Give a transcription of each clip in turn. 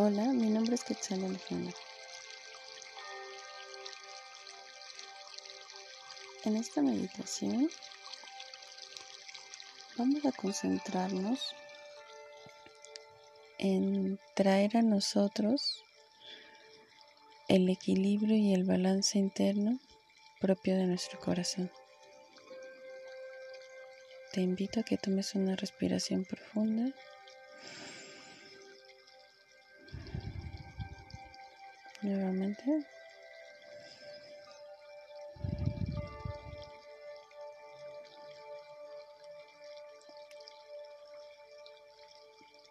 Hola, mi nombre es Quetzal Alejandra. En esta meditación vamos a concentrarnos en traer a nosotros el equilibrio y el balance interno propio de nuestro corazón. Te invito a que tomes una respiración profunda. Nuevamente.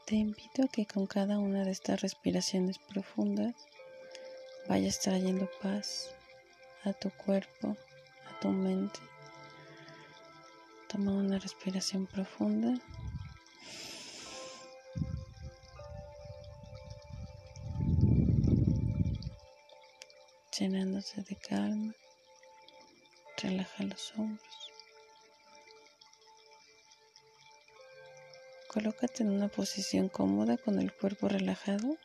Te invito a que con cada una de estas respiraciones profundas vayas trayendo paz a tu cuerpo, a tu mente. Toma una respiración profunda. Llenándose de calma. Relaja los hombros. Colócate en una posición cómoda con el cuerpo relajado.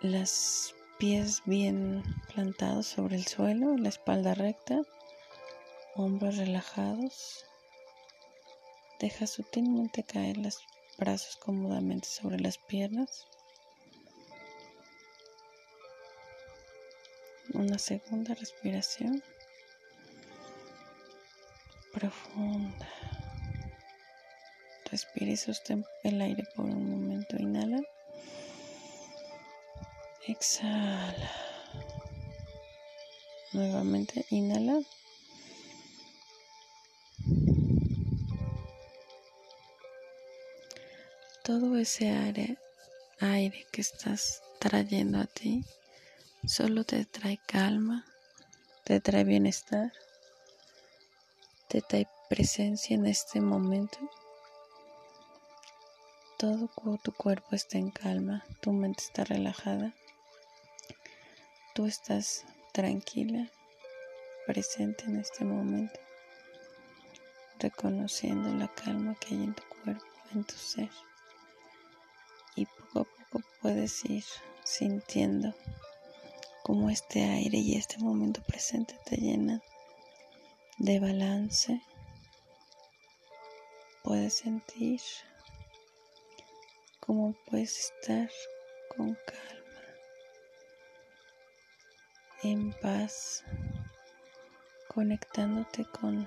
Las pies bien plantados sobre el suelo, la espalda recta, hombros relajados. Deja sutilmente caer los brazos cómodamente sobre las piernas. Una segunda respiración profunda. Respira y sostén el aire por un momento. Inhala. Exhala. Nuevamente inhala. Todo ese aire, aire que estás trayendo a ti solo te trae calma, te trae bienestar te trae presencia en este momento. Todo tu cuerpo está en calma, tu mente está relajada, tú estás tranquila, presente en este momento, reconociendo la calma que hay en tu cuerpo, en tu ser. Y poco a poco puedes ir sintiendo cómo este aire y este momento presente te llenan de balance, puedes sentir cómo puedes estar con calma, en paz, conectándote con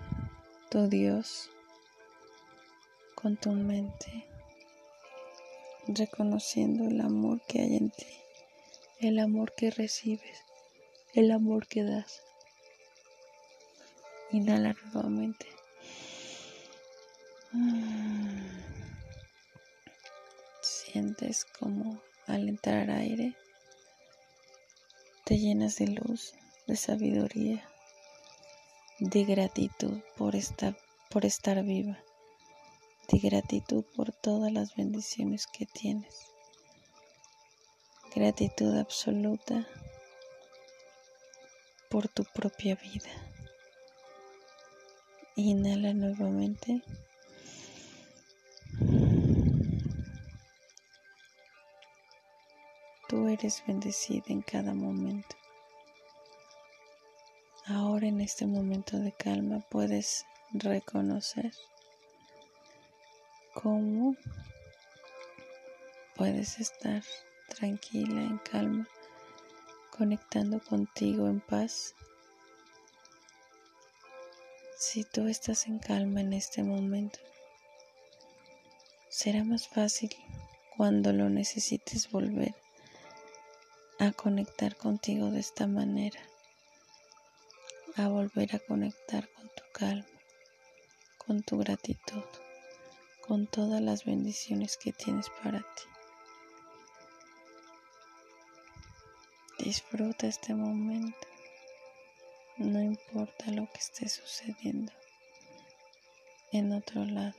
tu Dios, con tu mente, reconociendo el amor que hay en ti, el amor que recibes, el amor que das. Inhala nuevamente. Sientes como al entrar aire te llenas de luz, de sabiduría, de gratitud por estar, por estar viva, de gratitud por todas las bendiciones que tienes, gratitud absoluta por tu propia vida. Inhala nuevamente. Tú eres bendecida en cada momento. Ahora en este momento de calma puedes reconocer cómo puedes estar tranquila, en calma, conectando contigo en paz si tú estás en calma en este momento, será más fácil cuando lo necesites volver a conectar contigo de esta manera, a volver a conectar con tu calma, con tu gratitud, con todas las bendiciones que tienes para ti. Disfruta este momento. No importa lo que esté sucediendo en otro lado.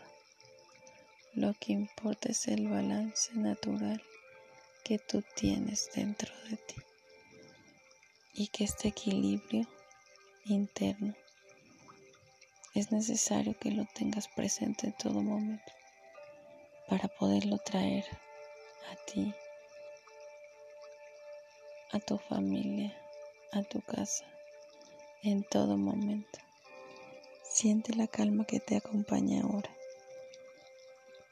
Lo que importa es el balance natural que tú tienes dentro de ti y que este equilibrio interno es necesario que lo tengas presente en todo momento. para poderlo traer a ti, a tu familia, a tu casa, en todo momento. Siente la calma que te acompaña ahora.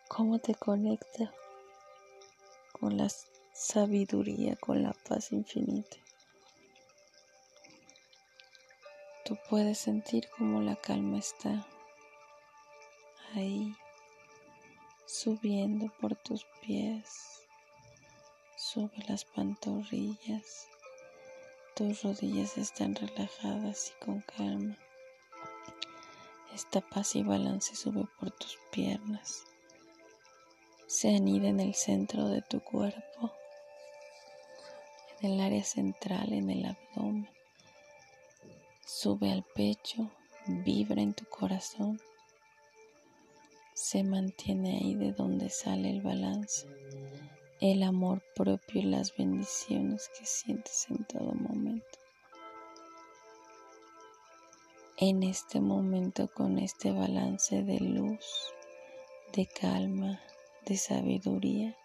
Cómo te conecta con la sabiduría, con la paz infinita. Tú puedes sentir cómo la calma está ahí, subiendo por tus pies, sube las pantorrillas, tus rodillas están relajadas y con calma. Esta paz y balance sube por tus piernas, se anida en el centro de tu cuerpo, en el área central, en el abdomen. Sube al pecho, vibra en tu corazón, se mantiene ahí de donde sale el balance, el amor propio y las bendiciones que sientes en todo momento. En este momento con este balance de luz, de calma, de sabiduría,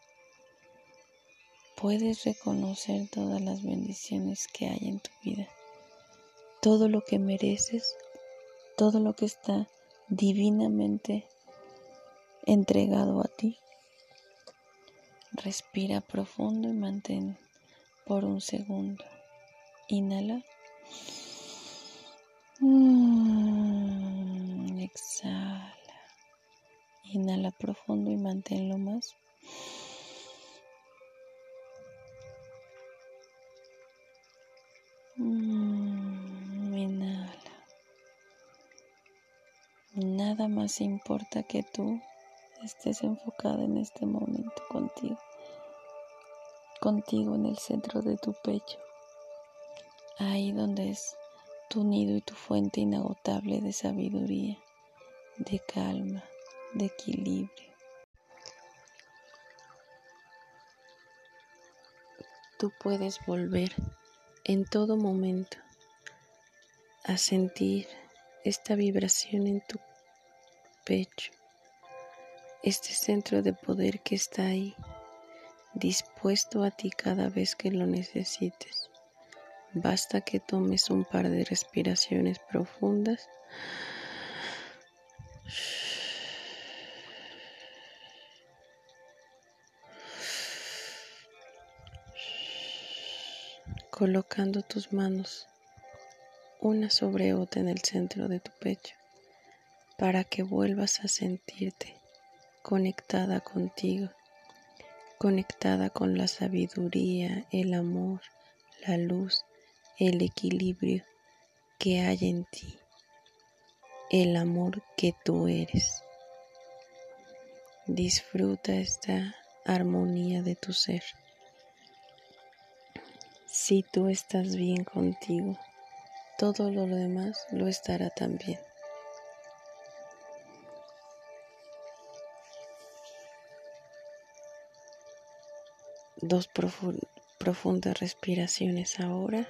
puedes reconocer todas las bendiciones que hay en tu vida todo lo que mereces, todo lo que está divinamente entregado a ti. Respira profundo y mantén por un segundo. Inhala. Mm, exhala. Inhala profundo y manténlo más. Nada más importa que tú estés enfocada en este momento contigo, contigo en el centro de tu pecho, ahí donde es tu nido y tu fuente inagotable de sabiduría, de calma, de equilibrio. Tú puedes volver en todo momento a sentir esta vibración en tu pecho, este centro de poder que está ahí, dispuesto a ti cada vez que lo necesites. Basta que tomes un par de respiraciones profundas. colocando tus manos una sobre otra en el centro de tu pecho para que vuelvas a sentirte conectada contigo, conectada con la sabiduría, el amor, la luz, el equilibrio que hay en ti, el amor que tú eres. Disfruta esta armonía de tu ser. Si tú estás bien contigo, todo lo demás lo estará también. Dos profundas respiraciones ahora.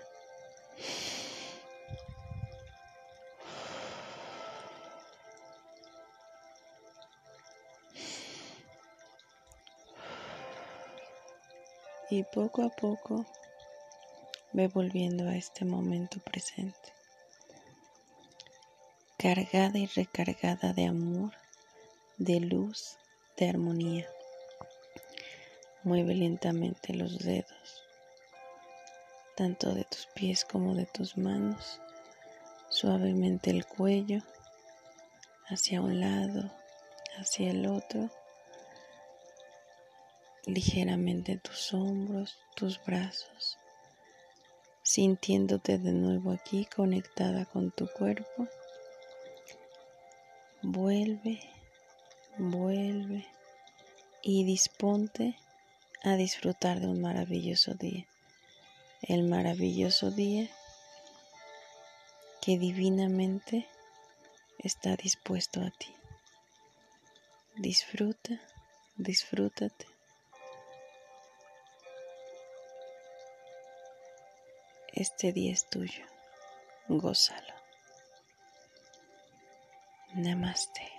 Y poco a poco Ve volviendo a este momento presente, cargada y recargada de amor, de luz, de armonía. Mueve lentamente los dedos, tanto de tus pies como de tus manos, suavemente el cuello, hacia un lado, hacia el otro, ligeramente tus hombros, tus brazos sintiéndote de nuevo aquí conectada con tu cuerpo. Vuelve, vuelve y disponte a disfrutar de un maravilloso día. El maravilloso día que divinamente está dispuesto a ti. Disfruta, disfrútate Este día es tuyo. Gózalo. Namaste.